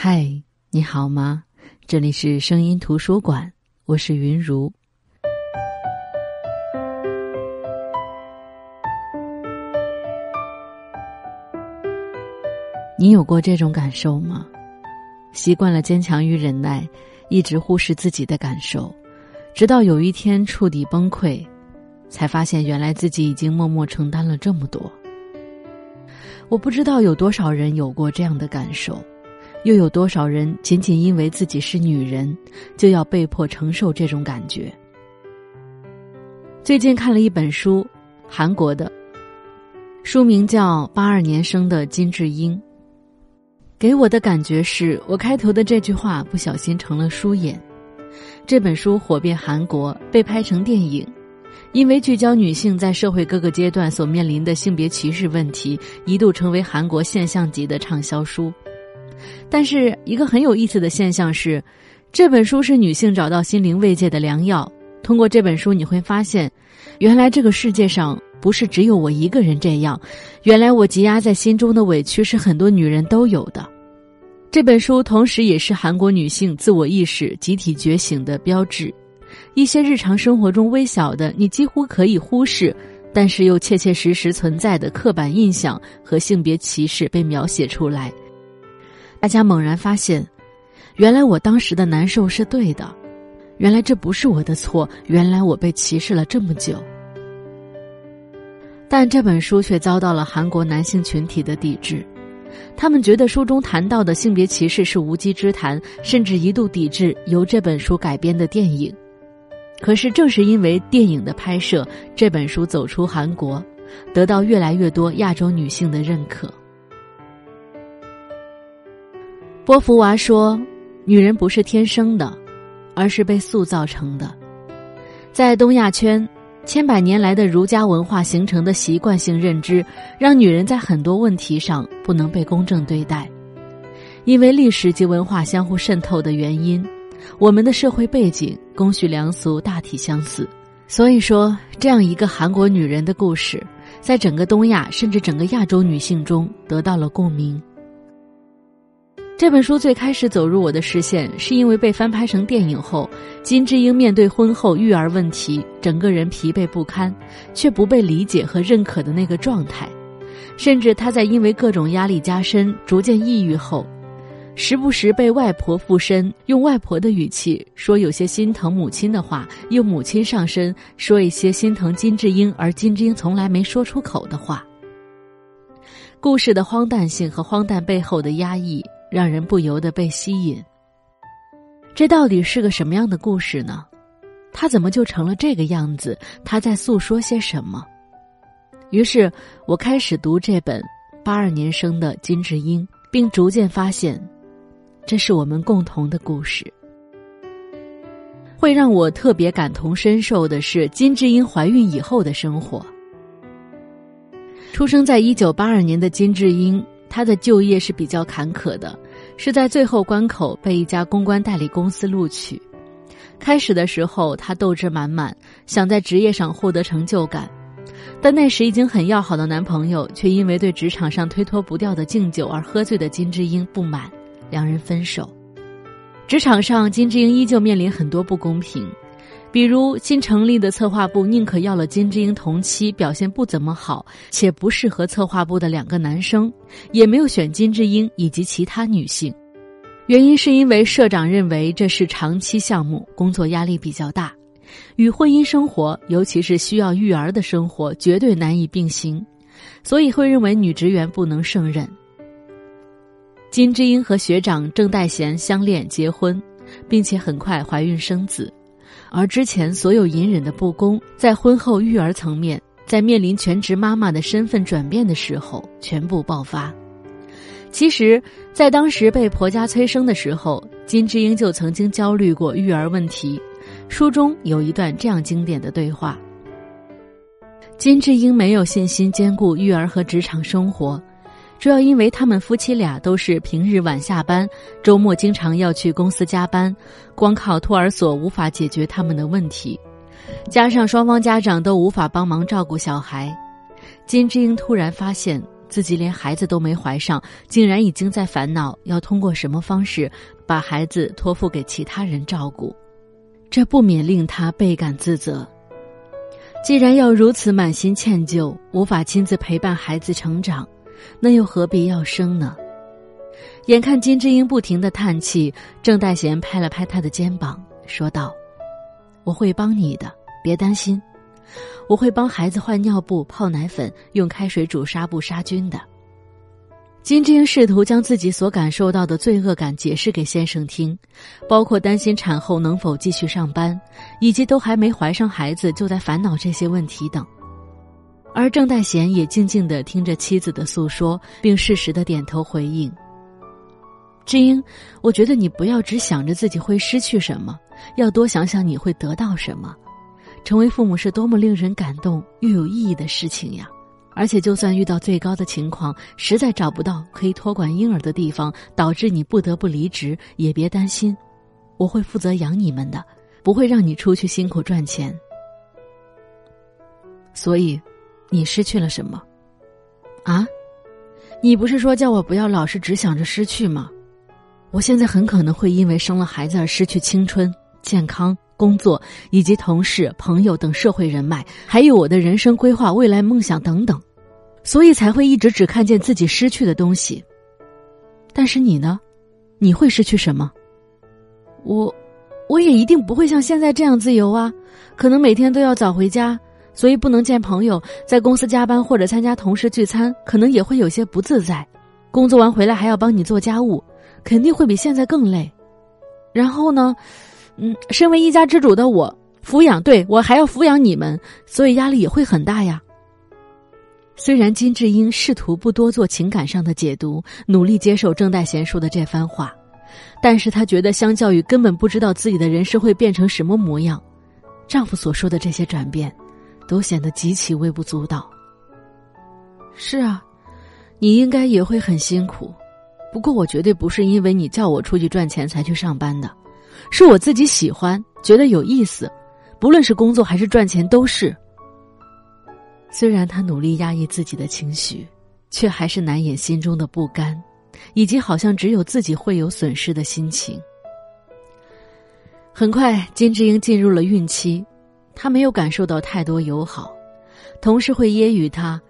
嗨，你好吗？这里是声音图书馆，我是云如。你有过这种感受吗？习惯了坚强与忍耐，一直忽视自己的感受，直到有一天触底崩溃，才发现原来自己已经默默承担了这么多。我不知道有多少人有过这样的感受。又有多少人仅仅因为自己是女人，就要被迫承受这种感觉？最近看了一本书，韩国的，书名叫《八二年生的金智英》。给我的感觉是我开头的这句话不小心成了书眼。这本书火遍韩国，被拍成电影，因为聚焦女性在社会各个阶段所面临的性别歧视问题，一度成为韩国现象级的畅销书。但是，一个很有意思的现象是，这本书是女性找到心灵慰藉的良药。通过这本书，你会发现，原来这个世界上不是只有我一个人这样，原来我积压在心中的委屈是很多女人都有的。这本书同时也是韩国女性自我意识集体觉醒的标志。一些日常生活中微小的、你几乎可以忽视，但是又切切实实存在的刻板印象和性别歧视被描写出来。大家猛然发现，原来我当时的难受是对的，原来这不是我的错，原来我被歧视了这么久。但这本书却遭到了韩国男性群体的抵制，他们觉得书中谈到的性别歧视是无稽之谈，甚至一度抵制由这本书改编的电影。可是正是因为电影的拍摄，这本书走出韩国，得到越来越多亚洲女性的认可。波伏娃说：“女人不是天生的，而是被塑造成的。在东亚圈，千百年来的儒家文化形成的习惯性认知，让女人在很多问题上不能被公正对待。因为历史及文化相互渗透的原因，我们的社会背景、公序良俗大体相似。所以说，这样一个韩国女人的故事，在整个东亚甚至整个亚洲女性中得到了共鸣。”这本书最开始走入我的视线，是因为被翻拍成电影后，金智英面对婚后育儿问题，整个人疲惫不堪，却不被理解和认可的那个状态，甚至她在因为各种压力加深，逐渐抑郁后，时不时被外婆附身，用外婆的语气说有些心疼母亲的话，用母亲上身说一些心疼金智英而金智英从来没说出口的话。故事的荒诞性和荒诞背后的压抑。让人不由得被吸引。这到底是个什么样的故事呢？他怎么就成了这个样子？他在诉说些什么？于是我开始读这本八二年生的金智英，并逐渐发现，这是我们共同的故事。会让我特别感同身受的是金智英怀孕以后的生活。出生在一九八二年的金智英。他的就业是比较坎坷的，是在最后关口被一家公关代理公司录取。开始的时候，他斗志满满，想在职业上获得成就感，但那时已经很要好的男朋友却因为对职场上推脱不掉的敬酒而喝醉的金智英不满，两人分手。职场上，金智英依旧面临很多不公平。比如新成立的策划部宁可要了金智英同期表现不怎么好且不适合策划部的两个男生，也没有选金智英以及其他女性。原因是因为社长认为这是长期项目，工作压力比较大，与婚姻生活，尤其是需要育儿的生活绝对难以并行，所以会认为女职员不能胜任。金智英和学长郑代贤相恋结婚，并且很快怀孕生子。而之前所有隐忍的不公，在婚后育儿层面，在面临全职妈妈的身份转变的时候，全部爆发。其实，在当时被婆家催生的时候，金智英就曾经焦虑过育儿问题。书中有一段这样经典的对话：金智英没有信心兼顾育儿和职场生活。主要因为他们夫妻俩都是平日晚下班，周末经常要去公司加班，光靠托儿所无法解决他们的问题，加上双方家长都无法帮忙照顾小孩，金智英突然发现自己连孩子都没怀上，竟然已经在烦恼要通过什么方式把孩子托付给其他人照顾，这不免令他倍感自责。既然要如此满心歉疚，无法亲自陪伴孩子成长，那又何必要生呢？眼看金智英不停的叹气，郑代贤拍了拍他的肩膀，说道：“我会帮你的，别担心。”我会帮孩子换尿布、泡奶粉，用开水煮纱布杀菌的。金智英试图将自己所感受到的罪恶感解释给先生听，包括担心产后能否继续上班，以及都还没怀上孩子就在烦恼这些问题等。而郑代贤也静静的听着妻子的诉说，并适时的点头回应。智英，我觉得你不要只想着自己会失去什么，要多想想你会得到什么。成为父母是多么令人感动又有意义的事情呀！而且，就算遇到最高的情况，实在找不到可以托管婴儿的地方，导致你不得不离职，也别担心，我会负责养你们的，不会让你出去辛苦赚钱。所以，你失去了什么？啊？你不是说叫我不要老是只想着失去吗？我现在很可能会因为生了孩子而失去青春、健康。工作以及同事、朋友等社会人脉，还有我的人生规划、未来梦想等等，所以才会一直只看见自己失去的东西。但是你呢？你会失去什么？我，我也一定不会像现在这样自由啊！可能每天都要早回家，所以不能见朋友，在公司加班或者参加同事聚餐，可能也会有些不自在。工作完回来还要帮你做家务，肯定会比现在更累。然后呢？嗯，身为一家之主的我，抚养对我还要抚养你们，所以压力也会很大呀。虽然金智英试图不多做情感上的解读，努力接受郑代贤说的这番话，但是她觉得相较于根本不知道自己的人生会变成什么模样，丈夫所说的这些转变，都显得极其微不足道。是啊，你应该也会很辛苦，不过我绝对不是因为你叫我出去赚钱才去上班的。是我自己喜欢，觉得有意思，不论是工作还是赚钱都是。虽然他努力压抑自己的情绪，却还是难掩心中的不甘，以及好像只有自己会有损失的心情。很快，金智英进入了孕期，她没有感受到太多友好，同事会揶揄她：“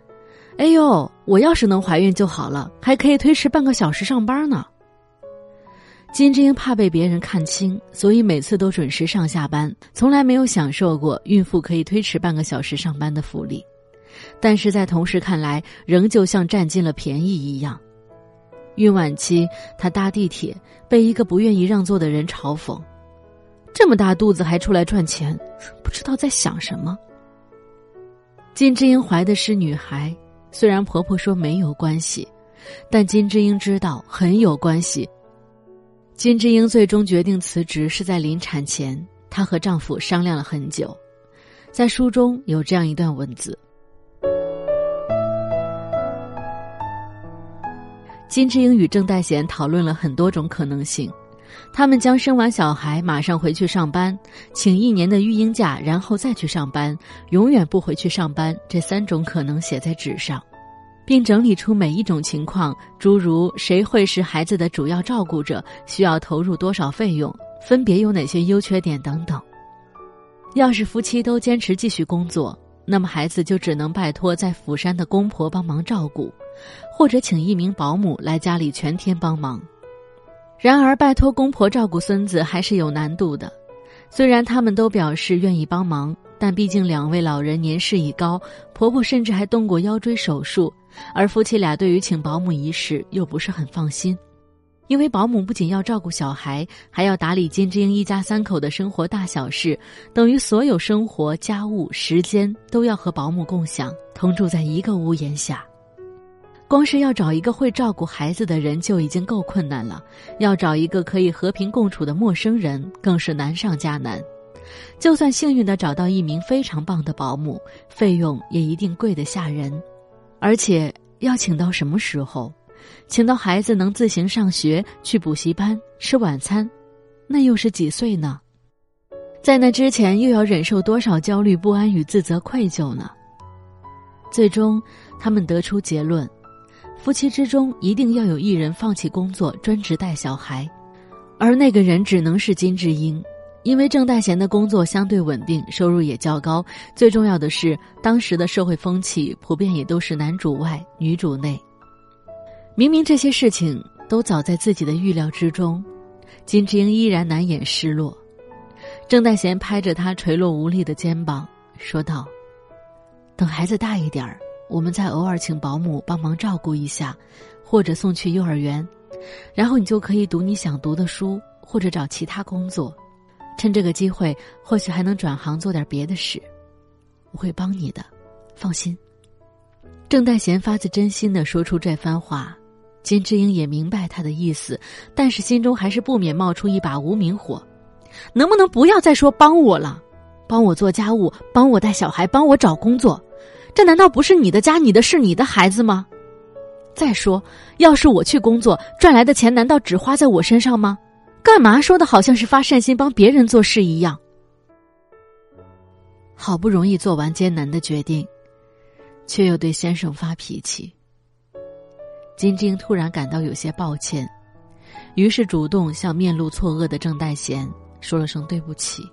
哎呦，我要是能怀孕就好了，还可以推迟半个小时上班呢。”金智英怕被别人看清，所以每次都准时上下班，从来没有享受过孕妇可以推迟半个小时上班的福利。但是在同事看来，仍旧像占尽了便宜一样。孕晚期，她搭地铁被一个不愿意让座的人嘲讽：“这么大肚子还出来赚钱，不知道在想什么。”金智英怀的是女孩，虽然婆婆说没有关系，但金智英知道很有关系。金智英最终决定辞职是在临产前，她和丈夫商量了很久。在书中有这样一段文字：金智英与郑代贤讨论了很多种可能性，他们将生完小孩马上回去上班，请一年的育婴假，然后再去上班，永远不回去上班这三种可能写在纸上。并整理出每一种情况，诸如谁会是孩子的主要照顾者，需要投入多少费用，分别有哪些优缺点等等。要是夫妻都坚持继续工作，那么孩子就只能拜托在釜山的公婆帮忙照顾，或者请一名保姆来家里全天帮忙。然而，拜托公婆照顾孙子还是有难度的，虽然他们都表示愿意帮忙。但毕竟两位老人年事已高，婆婆甚至还动过腰椎手术，而夫妻俩对于请保姆一事又不是很放心，因为保姆不仅要照顾小孩，还要打理金智英一家三口的生活大小事，等于所有生活、家务、时间都要和保姆共享，同住在一个屋檐下。光是要找一个会照顾孩子的人就已经够困难了，要找一个可以和平共处的陌生人更是难上加难。就算幸运的找到一名非常棒的保姆，费用也一定贵得吓人，而且要请到什么时候？请到孩子能自行上学、去补习班、吃晚餐，那又是几岁呢？在那之前又要忍受多少焦虑、不安与自责、愧疚呢？最终，他们得出结论：夫妻之中一定要有一人放弃工作，专职带小孩，而那个人只能是金智英。因为郑代贤的工作相对稳定，收入也较高。最重要的是，当时的社会风气普遍也都是男主外女主内。明明这些事情都早在自己的预料之中，金智英依然难掩失落。郑代贤拍着他垂落无力的肩膀，说道：“等孩子大一点儿，我们再偶尔请保姆帮忙照顾一下，或者送去幼儿园，然后你就可以读你想读的书，或者找其他工作。”趁这个机会，或许还能转行做点别的事，我会帮你的，放心。郑代贤发自真心的说出这番话，金智英也明白他的意思，但是心中还是不免冒出一把无名火：能不能不要再说帮我了？帮我做家务，帮我带小孩，帮我找工作，这难道不是你的家、你的事、你的孩子吗？再说，要是我去工作赚来的钱，难道只花在我身上吗？干嘛说的好像是发善心帮别人做事一样？好不容易做完艰难的决定，却又对先生发脾气。金晶突然感到有些抱歉，于是主动向面露错愕的郑代贤说了声对不起。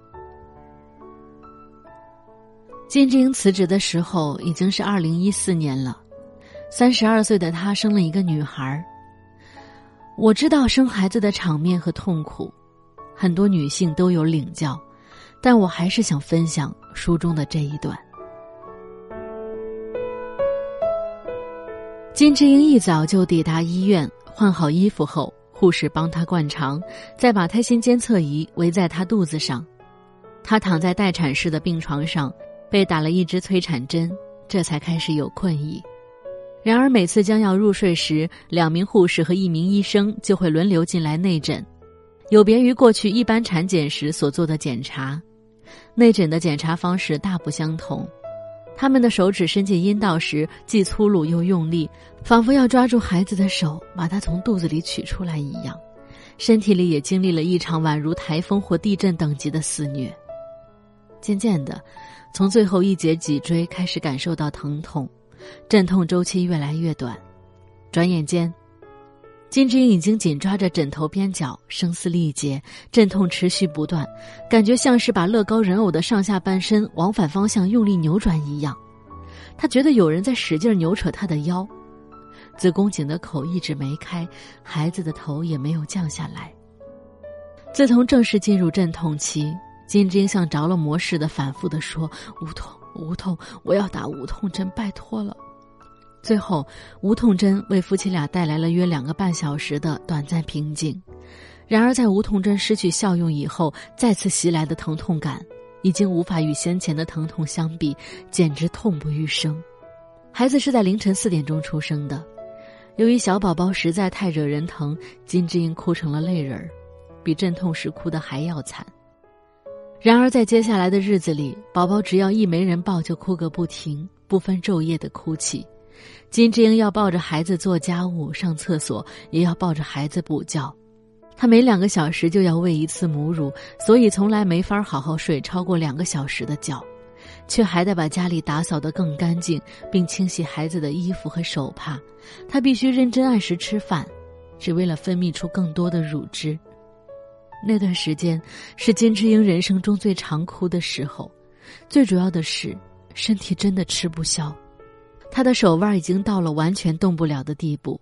金智英辞职的时候已经是二零一四年了，三十二岁的她生了一个女孩。我知道生孩子的场面和痛苦，很多女性都有领教，但我还是想分享书中的这一段。金智英一早就抵达医院，换好衣服后，护士帮她灌肠，再把胎心监测仪围在她肚子上，她躺在待产室的病床上，被打了一支催产针，这才开始有困意。然而，每次将要入睡时，两名护士和一名医生就会轮流进来内诊，有别于过去一般产检时所做的检查，内诊的检查方式大不相同。他们的手指伸进阴道时，既粗鲁又用力，仿佛要抓住孩子的手，把他从肚子里取出来一样。身体里也经历了一场宛如台风或地震等级的肆虐。渐渐的，从最后一节脊椎开始感受到疼痛。阵痛周期越来越短，转眼间，金智英已经紧抓着枕头边角，声嘶力竭，阵痛持续不断，感觉像是把乐高人偶的上下半身往反方向用力扭转一样。她觉得有人在使劲扭扯她的腰，子宫颈的口一直没开，孩子的头也没有降下来。自从正式进入阵痛期，金智英像着了魔似的反复的说：“无痛。”无痛，我要打无痛针，拜托了。最后，无痛针为夫妻俩带来了约两个半小时的短暂平静。然而，在无痛针失去效用以后，再次袭来的疼痛感已经无法与先前的疼痛相比，简直痛不欲生。孩子是在凌晨四点钟出生的，由于小宝宝实在太惹人疼，金智英哭成了泪人儿，比阵痛时哭的还要惨。然而，在接下来的日子里，宝宝只要一没人抱，就哭个不停，不分昼夜的哭泣。金智英要抱着孩子做家务、上厕所，也要抱着孩子补觉。她每两个小时就要喂一次母乳，所以从来没法好好睡超过两个小时的觉，却还得把家里打扫得更干净，并清洗孩子的衣服和手帕。她必须认真按时吃饭，只为了分泌出更多的乳汁。那段时间是金智英人生中最常哭的时候，最主要的是身体真的吃不消，她的手腕已经到了完全动不了的地步。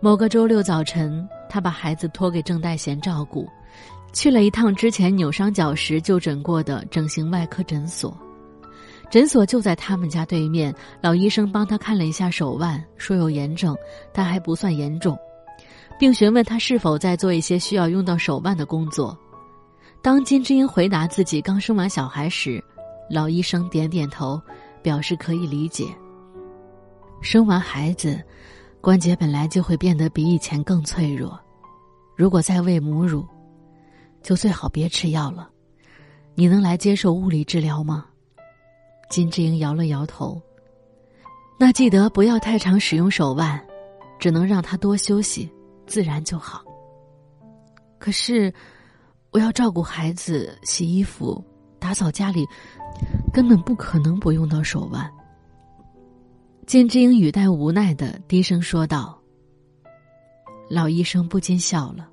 某个周六早晨，她把孩子托给郑代贤照顾，去了一趟之前扭伤脚时就诊过的整形外科诊所。诊所就在他们家对面，老医生帮她看了一下手腕，说有炎症，但还不算严重。并询问他是否在做一些需要用到手腕的工作。当金智英回答自己刚生完小孩时，老医生点点头，表示可以理解。生完孩子，关节本来就会变得比以前更脆弱，如果再喂母乳，就最好别吃药了。你能来接受物理治疗吗？金智英摇了摇头。那记得不要太常使用手腕，只能让他多休息。自然就好。可是，我要照顾孩子、洗衣服、打扫家里，根本不可能不用到手腕。金智英语带无奈的低声说道。老医生不禁笑了。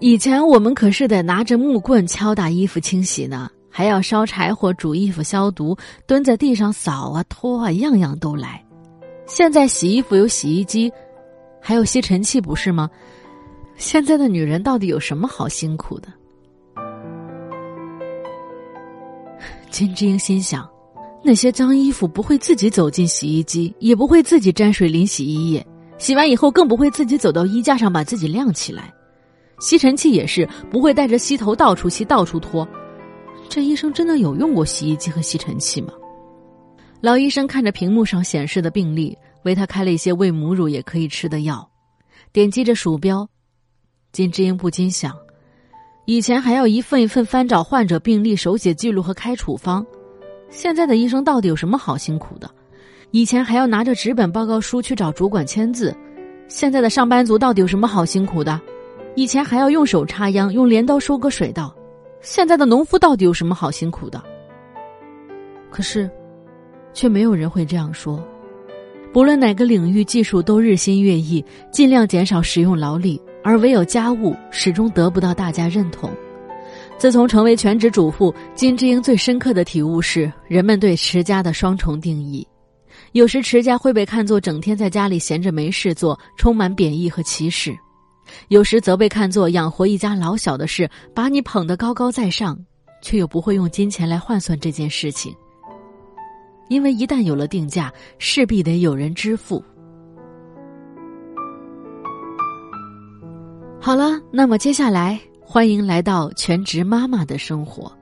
以前我们可是得拿着木棍敲打衣服清洗呢，还要烧柴火煮衣服消毒，蹲在地上扫啊拖啊，样样都来。现在洗衣服有洗衣机，还有吸尘器，不是吗？现在的女人到底有什么好辛苦的？金智英心想，那些脏衣服不会自己走进洗衣机，也不会自己沾水淋洗衣液。洗完以后，更不会自己走到衣架上把自己晾起来。吸尘器也是不会带着吸头到处吸、到处拖。这医生真的有用过洗衣机和吸尘器吗？老医生看着屏幕上显示的病例，为他开了一些喂母乳也可以吃的药。点击着鼠标，金智英不禁想：以前还要一份一份翻找患者病历、手写记录和开处方，现在的医生到底有什么好辛苦的？以前还要拿着纸本报告书去找主管签字，现在的上班族到底有什么好辛苦的？以前还要用手插秧、用镰刀收割水稻，现在的农夫到底有什么好辛苦的？可是，却没有人会这样说。不论哪个领域，技术都日新月异，尽量减少使用劳力，而唯有家务始终得不到大家认同。自从成为全职主妇，金智英最深刻的体悟是人们对持家的双重定义。有时持家会被看作整天在家里闲着没事做，充满贬义和歧视；有时则被看作养活一家老小的事，把你捧得高高在上，却又不会用金钱来换算这件事情。因为一旦有了定价，势必得有人支付。好了，那么接下来欢迎来到全职妈妈的生活。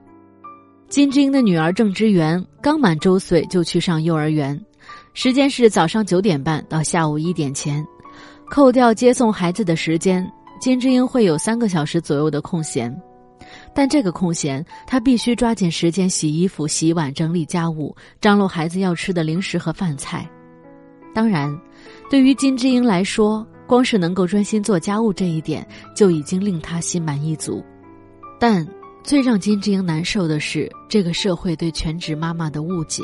金智英的女儿郑之源刚满周岁就去上幼儿园。时间是早上九点半到下午一点前，扣掉接送孩子的时间，金智英会有三个小时左右的空闲。但这个空闲，她必须抓紧时间洗衣服、洗碗、整理家务、张罗孩子要吃的零食和饭菜。当然，对于金智英来说，光是能够专心做家务这一点就已经令她心满意足。但最让金智英难受的是这个社会对全职妈妈的误解。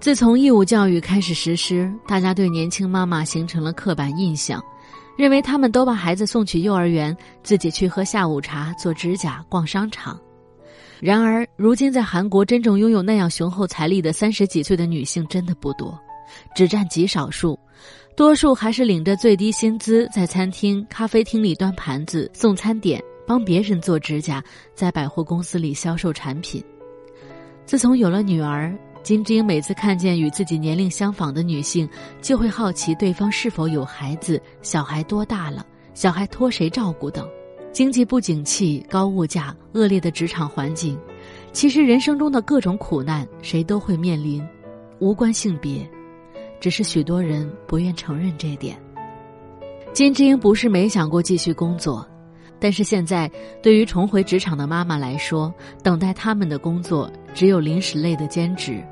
自从义务教育开始实施，大家对年轻妈妈形成了刻板印象，认为他们都把孩子送去幼儿园，自己去喝下午茶、做指甲、逛商场。然而，如今在韩国，真正拥有那样雄厚财力的三十几岁的女性真的不多，只占极少数，多数还是领着最低薪资，在餐厅、咖啡厅里端盘子、送餐点，帮别人做指甲，在百货公司里销售产品。自从有了女儿。金智英每次看见与自己年龄相仿的女性，就会好奇对方是否有孩子，小孩多大了，小孩托谁照顾等。经济不景气、高物价、恶劣的职场环境，其实人生中的各种苦难，谁都会面临，无关性别，只是许多人不愿承认这点。金智英不是没想过继续工作。但是现在，对于重回职场的妈妈来说，等待他们的工作只有临时类的兼职。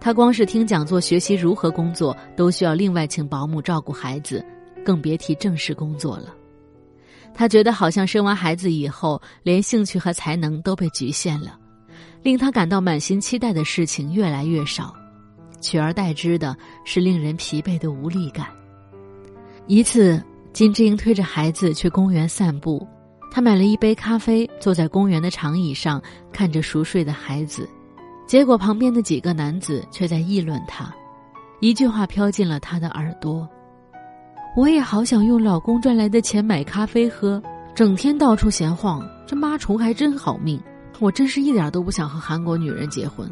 他光是听讲座学习如何工作，都需要另外请保姆照顾孩子，更别提正式工作了。他觉得好像生完孩子以后，连兴趣和才能都被局限了，令他感到满心期待的事情越来越少，取而代之的是令人疲惫的无力感。一次，金智英推着孩子去公园散步，他买了一杯咖啡，坐在公园的长椅上，看着熟睡的孩子。结果，旁边的几个男子却在议论他，一句话飘进了他的耳朵：“我也好想用老公赚来的钱买咖啡喝，整天到处闲晃，这妈虫还真好命。我真是一点都不想和韩国女人结婚。”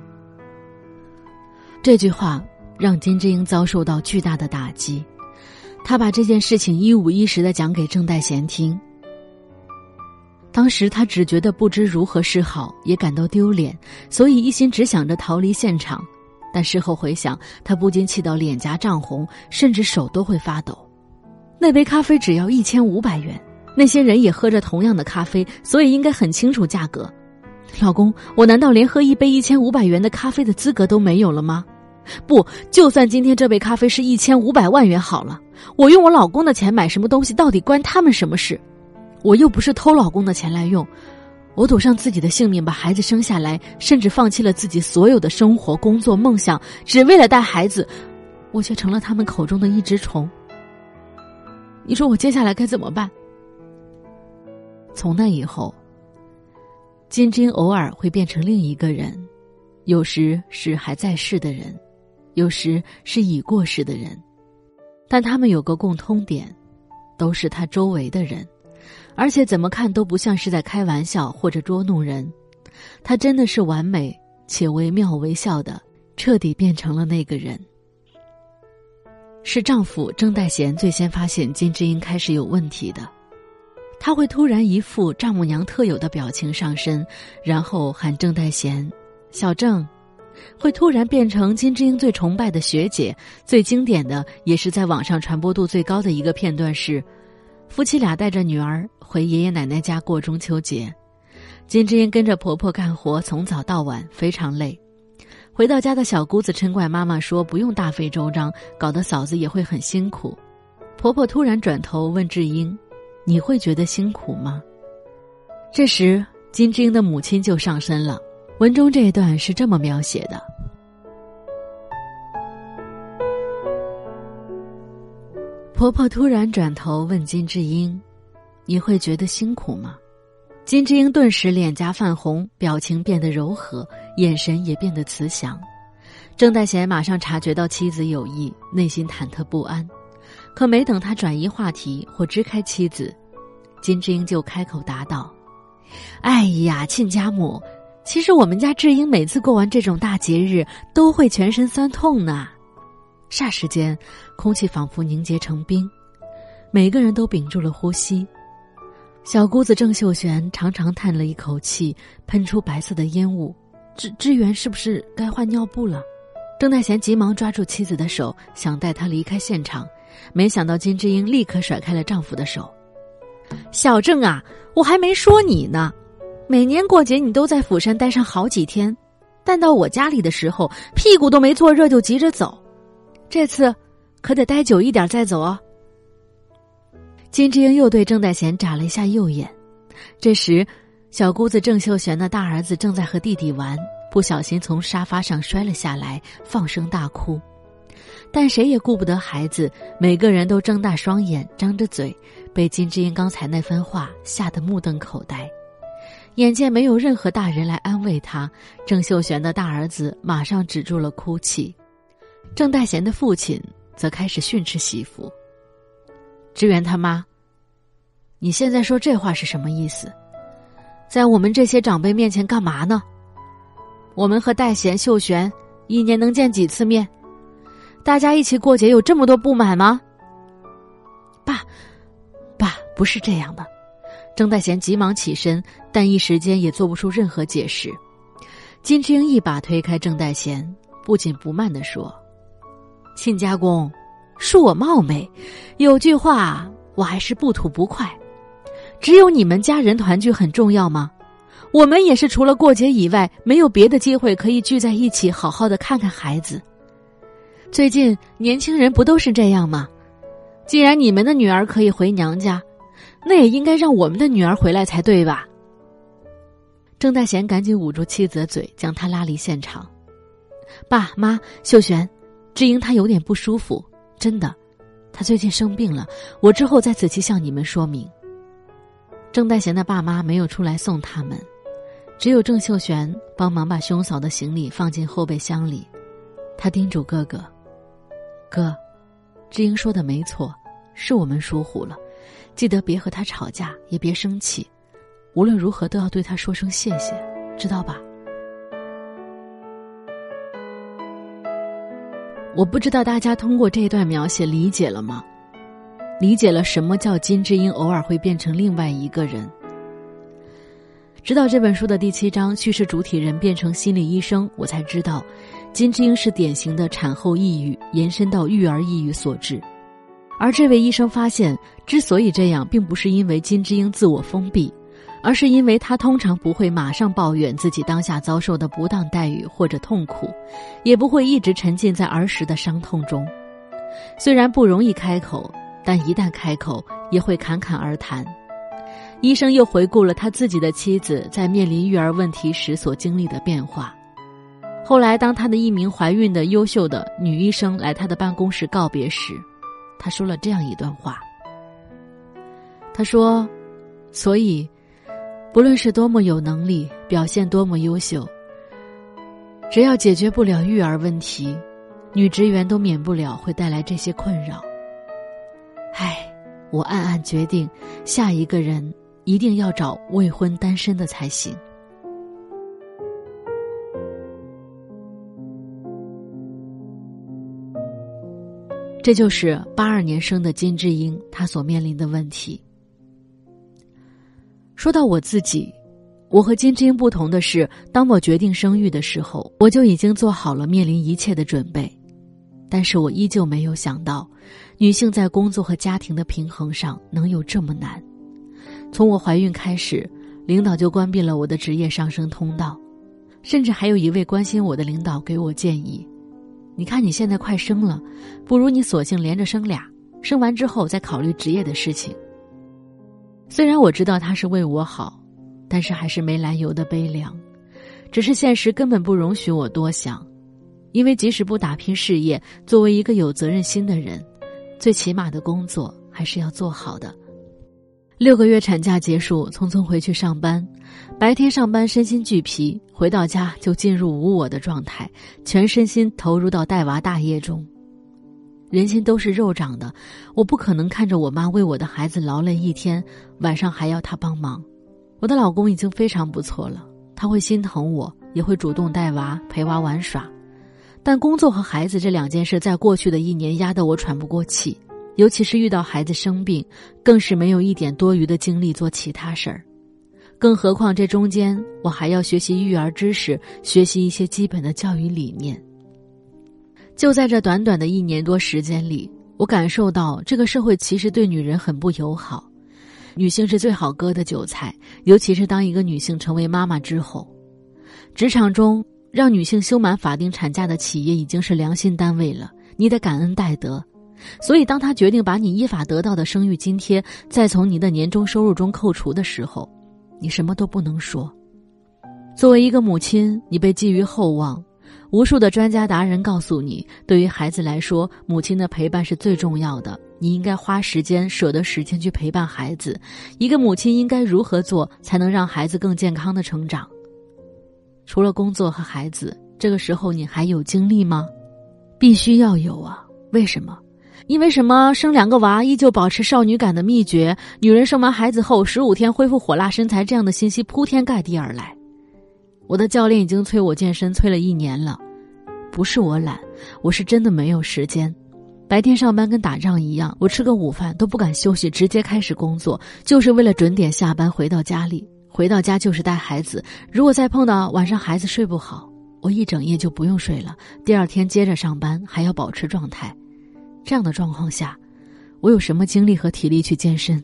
这句话让金智英遭受到巨大的打击，她把这件事情一五一十的讲给郑代贤听。当时他只觉得不知如何是好，也感到丢脸，所以一心只想着逃离现场。但事后回想，他不禁气到脸颊涨红，甚至手都会发抖。那杯咖啡只要一千五百元，那些人也喝着同样的咖啡，所以应该很清楚价格。老公，我难道连喝一杯一千五百元的咖啡的资格都没有了吗？不，就算今天这杯咖啡是一千五百万元好了，我用我老公的钱买什么东西，到底关他们什么事？我又不是偷老公的钱来用，我赌上自己的性命把孩子生下来，甚至放弃了自己所有的生活、工作、梦想，只为了带孩子。我却成了他们口中的一只虫。你说我接下来该怎么办？从那以后，金枝英偶尔会变成另一个人，有时是还在世的人，有时是已过世的人，但他们有个共通点，都是他周围的人，而且怎么看都不像是在开玩笑或者捉弄人，他真的是完美且惟妙惟肖的，彻底变成了那个人。是丈夫郑代贤最先发现金智英开始有问题的。他会突然一副丈母娘特有的表情上身，然后喊郑代贤：“小郑。”会突然变成金智英最崇拜的学姐。最经典的，也是在网上传播度最高的一个片段是：夫妻俩带着女儿回爷爷奶奶家过中秋节，金智英跟着婆婆干活，从早到晚非常累。回到家的小姑子嗔怪妈妈说：“不用大费周章，搞得嫂子也会很辛苦。”婆婆突然转头问智英。你会觉得辛苦吗？这时，金智英的母亲就上身了。文中这一段是这么描写的：婆婆突然转头问金智英：“你会觉得辛苦吗？”金智英顿时脸颊泛红，表情变得柔和，眼神也变得慈祥。郑代贤马上察觉到妻子有意，内心忐忑不安。可没等他转移话题或支开妻子，金智英就开口答道：“哎呀，亲家母，其实我们家智英每次过完这种大节日都会全身酸痛呢。”霎时间，空气仿佛凝结成冰，每个人都屏住了呼吸。小姑子郑秀璇长长叹了一口气，喷出白色的烟雾。支支援是不是该换尿布了？郑代贤急忙抓住妻子的手，想带她离开现场。没想到金智英立刻甩开了丈夫的手。小郑啊，我还没说你呢。每年过节你都在釜山待上好几天，但到我家里的时候，屁股都没坐热就急着走。这次可得待久一点再走哦。金智英又对郑代贤眨了一下右眼。这时，小姑子郑秀贤的大儿子正在和弟弟玩，不小心从沙发上摔了下来，放声大哭。但谁也顾不得孩子，每个人都睁大双眼，张着嘴，被金智英刚才那番话吓得目瞪口呆。眼见没有任何大人来安慰他，郑秀贤的大儿子马上止住了哭泣，郑代贤的父亲则开始训斥媳妇：“支援他妈，你现在说这话是什么意思？在我们这些长辈面前干嘛呢？我们和代贤、秀璇一年能见几次面？”大家一起过节有这么多不满吗？爸，爸不是这样的。郑代贤急忙起身，但一时间也做不出任何解释。金志英一把推开郑代贤，不紧不慢的说：“亲家公，恕我冒昧，有句话我还是不吐不快。只有你们家人团聚很重要吗？我们也是除了过节以外，没有别的机会可以聚在一起，好好的看看孩子。”最近年轻人不都是这样吗？既然你们的女儿可以回娘家，那也应该让我们的女儿回来才对吧？郑大贤赶紧捂住妻子的嘴，将她拉离现场。爸妈，秀璇，智英她有点不舒服，真的，她最近生病了。我之后再仔细向你们说明。郑代贤的爸妈没有出来送他们，只有郑秀璇帮忙把兄嫂的行李放进后备箱里。他叮嘱哥哥。哥，智英说的没错，是我们疏忽了，记得别和他吵架，也别生气，无论如何都要对他说声谢谢，知道吧？我不知道大家通过这段描写理解了吗？理解了什么叫金智英偶尔会变成另外一个人？直到这本书的第七章叙事主体人变成心理医生，我才知道。金智英是典型的产后抑郁延伸到育儿抑郁所致，而这位医生发现，之所以这样，并不是因为金智英自我封闭，而是因为他通常不会马上抱怨自己当下遭受的不当待遇或者痛苦，也不会一直沉浸在儿时的伤痛中。虽然不容易开口，但一旦开口，也会侃侃而谈。医生又回顾了他自己的妻子在面临育儿问题时所经历的变化。后来，当他的一名怀孕的优秀的女医生来他的办公室告别时，他说了这样一段话。他说：“所以，不论是多么有能力，表现多么优秀，只要解决不了育儿问题，女职员都免不了会带来这些困扰。”唉，我暗暗决定，下一个人一定要找未婚单身的才行。这就是八二年生的金智英，她所面临的问题。说到我自己，我和金智英不同的是，当我决定生育的时候，我就已经做好了面临一切的准备。但是我依旧没有想到，女性在工作和家庭的平衡上能有这么难。从我怀孕开始，领导就关闭了我的职业上升通道，甚至还有一位关心我的领导给我建议。你看你现在快生了，不如你索性连着生俩，生完之后再考虑职业的事情。虽然我知道他是为我好，但是还是没来由的悲凉。只是现实根本不容许我多想，因为即使不打拼事业，作为一个有责任心的人，最起码的工作还是要做好的。六个月产假结束，匆匆回去上班。白天上班身心俱疲，回到家就进入无我的状态，全身心投入到带娃大业中。人心都是肉长的，我不可能看着我妈为我的孩子劳累一天，晚上还要她帮忙。我的老公已经非常不错了，他会心疼我，也会主动带娃陪娃玩耍。但工作和孩子这两件事，在过去的一年压得我喘不过气。尤其是遇到孩子生病，更是没有一点多余的精力做其他事儿。更何况这中间我还要学习育儿知识，学习一些基本的教育理念。就在这短短的一年多时间里，我感受到这个社会其实对女人很不友好，女性是最好割的韭菜。尤其是当一个女性成为妈妈之后，职场中让女性休满法定产假的企业已经是良心单位了，你得感恩戴德。所以，当他决定把你依法得到的生育津贴再从你的年终收入中扣除的时候，你什么都不能说。作为一个母亲，你被寄予厚望，无数的专家达人告诉你，对于孩子来说，母亲的陪伴是最重要的。你应该花时间、舍得时间去陪伴孩子。一个母亲应该如何做，才能让孩子更健康的成长？除了工作和孩子，这个时候你还有精力吗？必须要有啊！为什么？因为什么生两个娃依旧保持少女感的秘诀？女人生完孩子后十五天恢复火辣身材，这样的信息铺天盖地而来。我的教练已经催我健身，催了一年了。不是我懒，我是真的没有时间。白天上班跟打仗一样，我吃个午饭都不敢休息，直接开始工作，就是为了准点下班回到家里。回到家就是带孩子，如果再碰到晚上孩子睡不好，我一整夜就不用睡了。第二天接着上班，还要保持状态。这样的状况下，我有什么精力和体力去健身？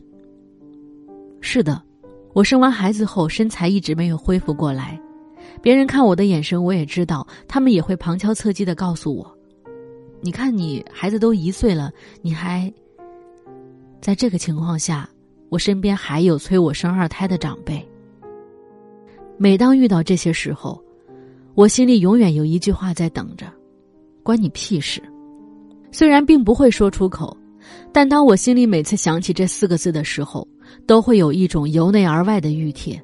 是的，我生完孩子后身材一直没有恢复过来。别人看我的眼神，我也知道，他们也会旁敲侧击的告诉我：“你看，你孩子都一岁了，你还……”在这个情况下，我身边还有催我生二胎的长辈。每当遇到这些时候，我心里永远有一句话在等着：“关你屁事。”虽然并不会说出口，但当我心里每次想起这四个字的时候，都会有一种由内而外的熨帖。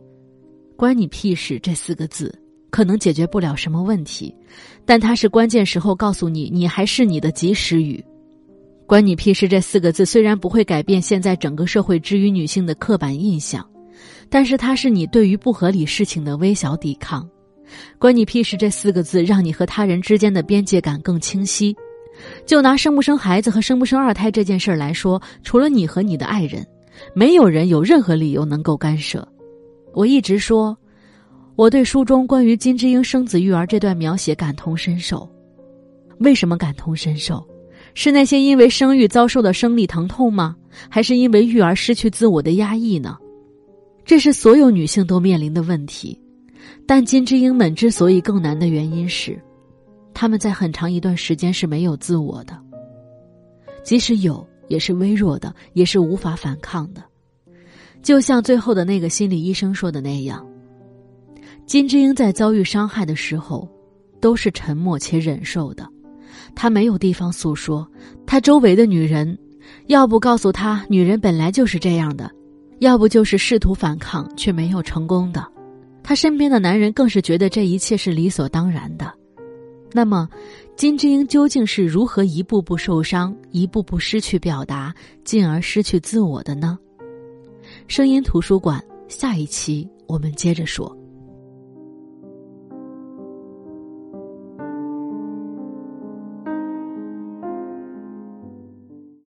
关你屁事！这四个字可能解决不了什么问题，但它是关键时候告诉你你还是你的及时雨。关你屁事！这四个字虽然不会改变现在整个社会之于女性的刻板印象，但是它是你对于不合理事情的微小抵抗。关你屁事！这四个字让你和他人之间的边界感更清晰。就拿生不生孩子和生不生二胎这件事儿来说，除了你和你的爱人，没有人有任何理由能够干涉。我一直说，我对书中关于金智英生子育儿这段描写感同身受。为什么感同身受？是那些因为生育遭受的生理疼痛吗？还是因为育儿失去自我的压抑呢？这是所有女性都面临的问题。但金智英们之所以更难的原因是。他们在很长一段时间是没有自我的，即使有，也是微弱的，也是无法反抗的。就像最后的那个心理医生说的那样，金智英在遭遇伤害的时候，都是沉默且忍受的。她没有地方诉说，她周围的女人，要不告诉他女人本来就是这样的，要不就是试图反抗却没有成功的。他身边的男人更是觉得这一切是理所当然的。那么，金智英究竟是如何一步步受伤、一步步失去表达，进而失去自我的呢？声音图书馆，下一期我们接着说。